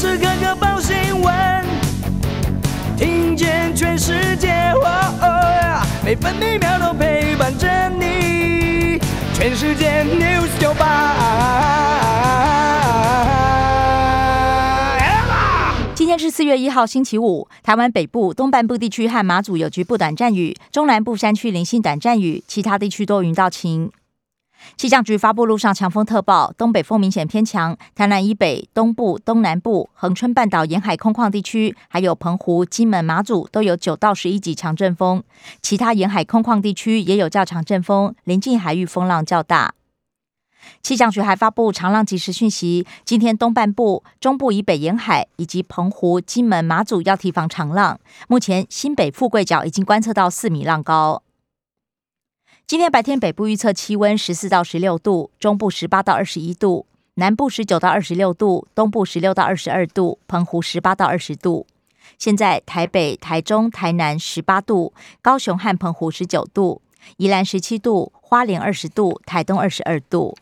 时刻刻报新闻，听见全世界，每分每秒都陪伴着你。全世界 news 九八。今天是四月一号，星期五。台湾北部、东半部地区和马祖有局部短暂雨，中南部山区零星短暂雨，其他地区多云到晴。气象局发布陆上强风特报，东北风明显偏强，台南以北、东部、东南部、恒春半岛沿海空旷地区，还有澎湖、金门、马祖都有九到十一级强阵风，其他沿海空旷地区也有较强阵风，临近海域风浪较大。气象局还发布长浪及时讯息，今天东半部、中部以北沿海以及澎湖、金门、马祖要提防长浪，目前新北富贵角已经观测到四米浪高。今天白天北部预测气温十四到十六度，中部十八到二十一度，南部十九到二十六度，东部十六到二十二度，澎湖十八到二十度。现在台北、台中、台南十八度，高雄和澎湖十九度，宜兰十七度，花莲二十度，台东二十二度。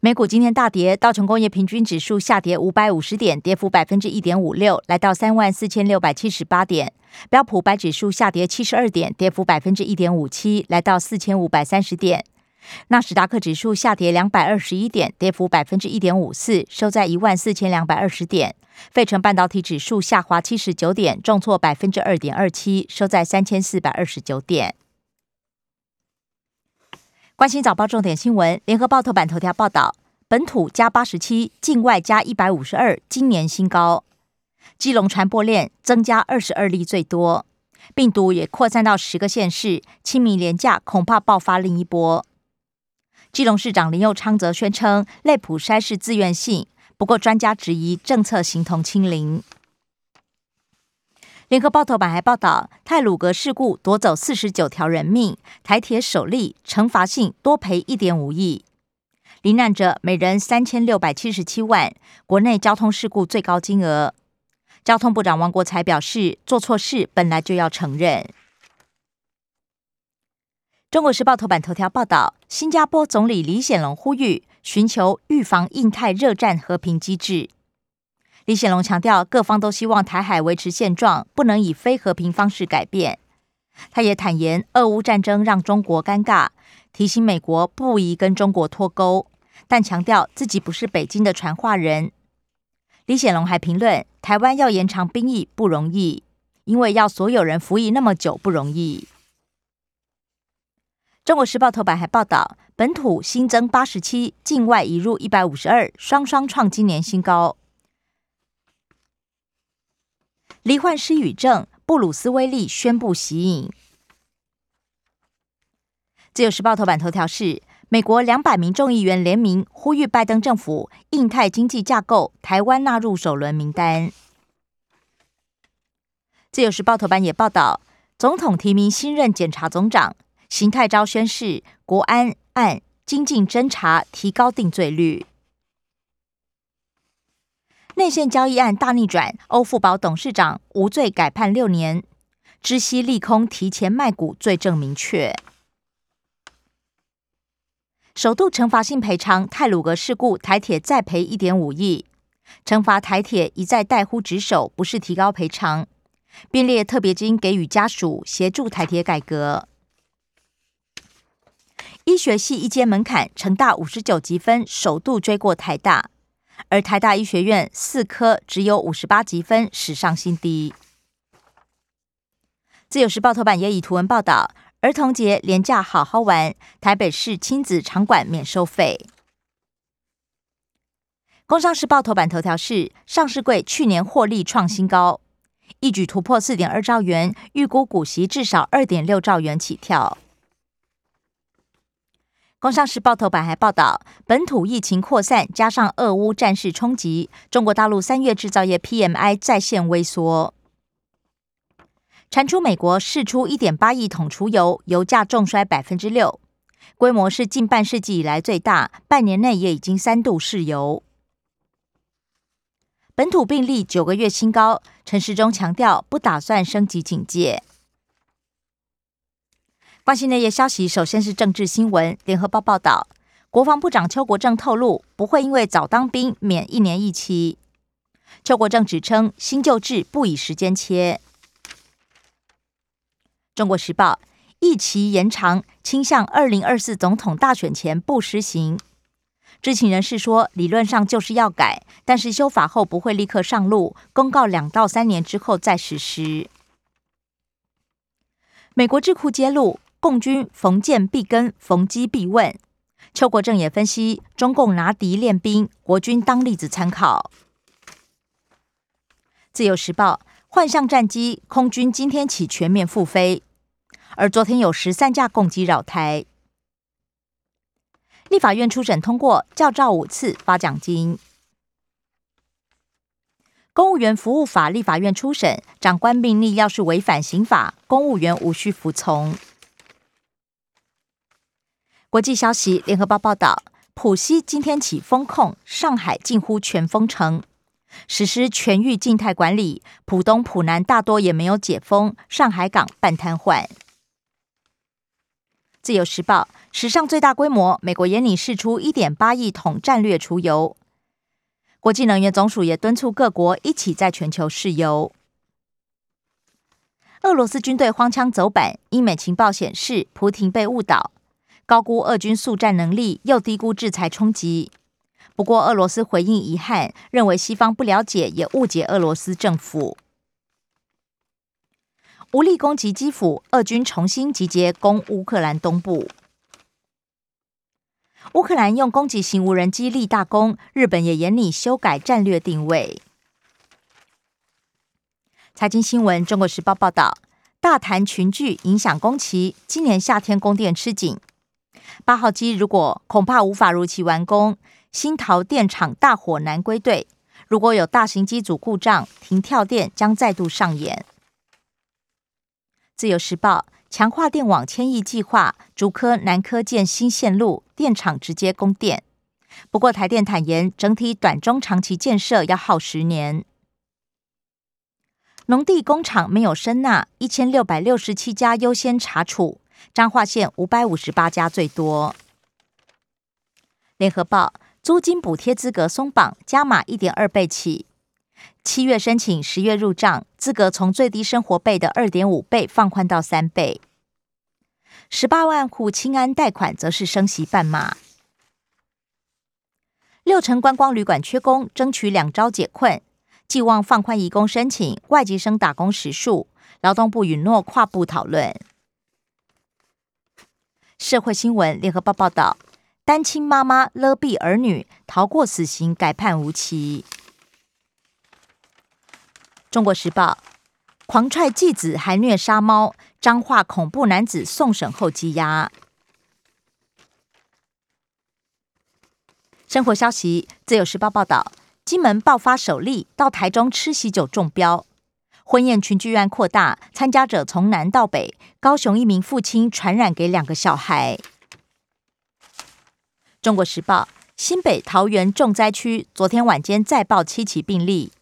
美股今天大跌，道琼工业平均指数下跌五百五十点，跌幅百分之一点五六，来到三万四千六百七十八点。标普白指数下跌七十二点，跌幅百分之一点五七，来到四千五百三十点。纳斯达克指数下跌两百二十一点，跌幅百分之一点五四，收在一万四千两百二十点。费城半导体指数下滑七十九点，重挫百分之二点二七，收在三千四百二十九点。关心早报重点新闻，联合报头版头条报道：本土加八十七，境外加一百五十二，今年新高。基隆传播链增加二十二例，最多病毒也扩散到十个县市，清明廉假恐怕爆发另一波。基隆市长林佑昌则宣称，类普筛是自愿性，不过专家质疑政策形同清零。联合报头版还报道，泰鲁格事故夺走四十九条人命，台铁首例惩罚性多赔一点五亿，罹难者每人三千六百七十七万，国内交通事故最高金额。交通部长王国才表示，做错事本来就要承认。中国时报头版头条报道，新加坡总理李显龙呼吁寻求预防印太热战和平机制。李显龙强调，各方都希望台海维持现状，不能以非和平方式改变。他也坦言，俄乌战争让中国尴尬，提醒美国不宜跟中国脱钩，但强调自己不是北京的传话人。李显龙还评论，台湾要延长兵役不容易，因为要所有人服役那么久不容易。中国时报头版还报道，本土新增八十七，境外移入一百五十二，双双创今年新高。罹患失语症，布鲁斯威利宣布息影。自由时报头版头条是：美国两百名众议员联名呼吁拜登政府印太经济架构台湾纳入首轮名单。自由时报头版也报道，总统提名新任检察总长，邢泰昭宣誓国安案精进侦查，提高定罪率。内线交易案大逆转，欧富宝董事长无罪改判六年，知悉利空提前卖股罪证明确。首度惩罚性赔偿泰鲁格事故，台铁再赔一点五亿，惩罚台铁一再怠忽职守，不是提高赔偿，并列特别金给予家属协助台铁改革。医学系一阶门槛，成大五十九积分首度追过台大。而台大医学院四科只有五十八积分，史上新低。自由时报头版也以图文报道：儿童节廉价好好玩，台北市亲子场馆免收费。工商时报头版头条是：上市柜去年获利创新高，一举突破四点二兆元，预估股息至少二点六兆元起跳。工商时报头版还报道，本土疫情扩散，加上俄乌战事冲击，中国大陆三月制造业 PMI 再现微缩。传出美国释出一点八亿桶除油，油价重摔百分之六，规模是近半世纪以来最大，半年内也已经三度试油。本土病例九个月新高，陈时中强调不打算升级警戒。关心内页消息，首先是政治新闻。联合报报道，国防部长邱国正透露，不会因为早当兵免一年役期。邱国正指称，新旧制不以时间切。中国时报，役期延长倾向二零二四总统大选前不实行。知情人士说，理论上就是要改，但是修法后不会立刻上路，公告两到三年之后再实施。美国智库揭露，共军逢建必跟，逢机必问。邱国正也分析，中共拿敌练兵，国军当例子参考。自由时报，幻象战机空军今天起全面复飞，而昨天有十三架共机扰台。立法院初审通过，教照五次发奖金。公务员服务法立法院初审，长官命令要是违反刑法，公务员无需服从。国际消息，联合报报道，浦西今天起封控，上海近乎全封城，实施全域静态管理。浦东、浦南大多也没有解封，上海港半瘫痪。自由时报。史上最大规模，美国眼里释出一点八亿桶战略储油。国际能源总署也敦促各国一起在全球试油。俄罗斯军队荒腔走板，英美情报显示，普廷被误导，高估俄军速战能力，又低估制裁冲击。不过，俄罗斯回应遗憾，认为西方不了解，也误解俄罗斯政府。无力攻击基辅，俄军重新集结攻乌克兰东部。乌克兰用攻击型无人机立大功，日本也严厉修改战略定位。财经新闻，《中国时报》报道，大谈群聚影响工期，今年夏天供电吃紧。八号机如果恐怕无法如期完工，新桃电厂大火难归队。如果有大型机组故障停跳电，将再度上演。自由时报。强化电网千亿计划，竹科、南科建新线路，电厂直接供电。不过台电坦言，整体短中长期建设要耗十年。农地工厂没有申纳，一千六百六十七家优先查处，彰化县五百五十八家最多。联合报租金补贴资格松绑，加码一点二倍起。七月申请，十月入账，资格从最低生活费的二点五倍放宽到三倍。十八万户清安贷款则是升息半码。六成观光旅馆缺工，争取两招解困，寄望放宽移工申请、外籍生打工时数。劳动部允诺跨部讨论。社会新闻，联合报报道，单亲妈妈勒毙儿女，逃过死刑，改判无期。中国时报，狂踹继子还虐杀猫，彰化恐怖男子送审后羁押。生活消息，自由时报报道，金门爆发首例到台中吃喜酒中标，婚宴群聚案扩大，参加者从南到北，高雄一名父亲传染给两个小孩。中国时报，新北桃园重灾区，昨天晚间再报七起病例。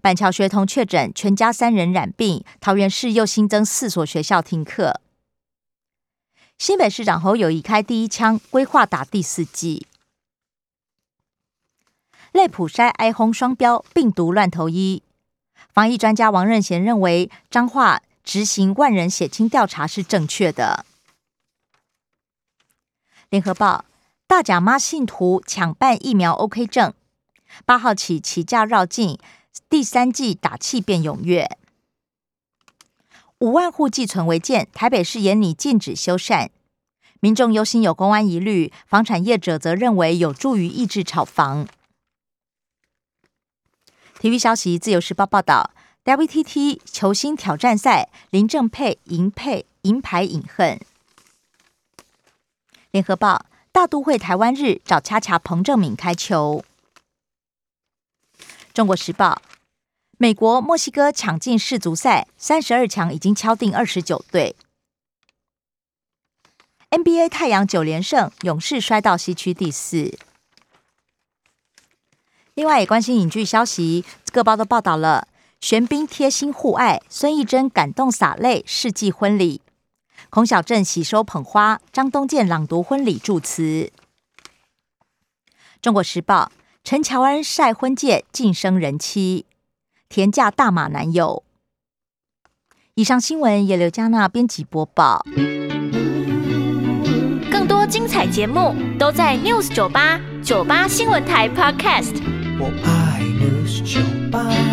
板桥学童确诊，全家三人染病。桃园市又新增四所学校停课。新北市长侯友谊开第一枪，规划打第四季。类普筛哀轰双标，病毒乱投医。防疫专家王任贤认为，彰化执行万人血清调查是正确的。联合报大甲妈信徒抢办疫苗 OK 证，八号起起价绕境。第三季打气变踊跃，五万户寄存违建，台北市严拟禁止修缮，民众忧心有公安疑虑，房产业者则认为有助于抑制炒房。体育消息，自由时报报道，WTT 球星挑战赛，林正佩银佩银牌隐恨。联合报大都会台湾日找恰恰彭正敏开球。中国时报，美国墨西哥抢进世足赛，三十二强已经敲定二十九队。NBA 太阳九连胜，勇士摔到西区第四。另外也关心影剧消息，各报都报道了，玄彬贴心互爱，孙艺珍感动洒泪，世纪婚礼，孔小振喜收捧花，张东健朗读婚礼祝词。中国时报：陈乔恩晒婚戒晋升人妻，田嫁大马男友。以上新闻由刘嘉娜编辑播报。更多精彩节目都在 News 九八九八新闻台 Podcast。我爱的是酒吧。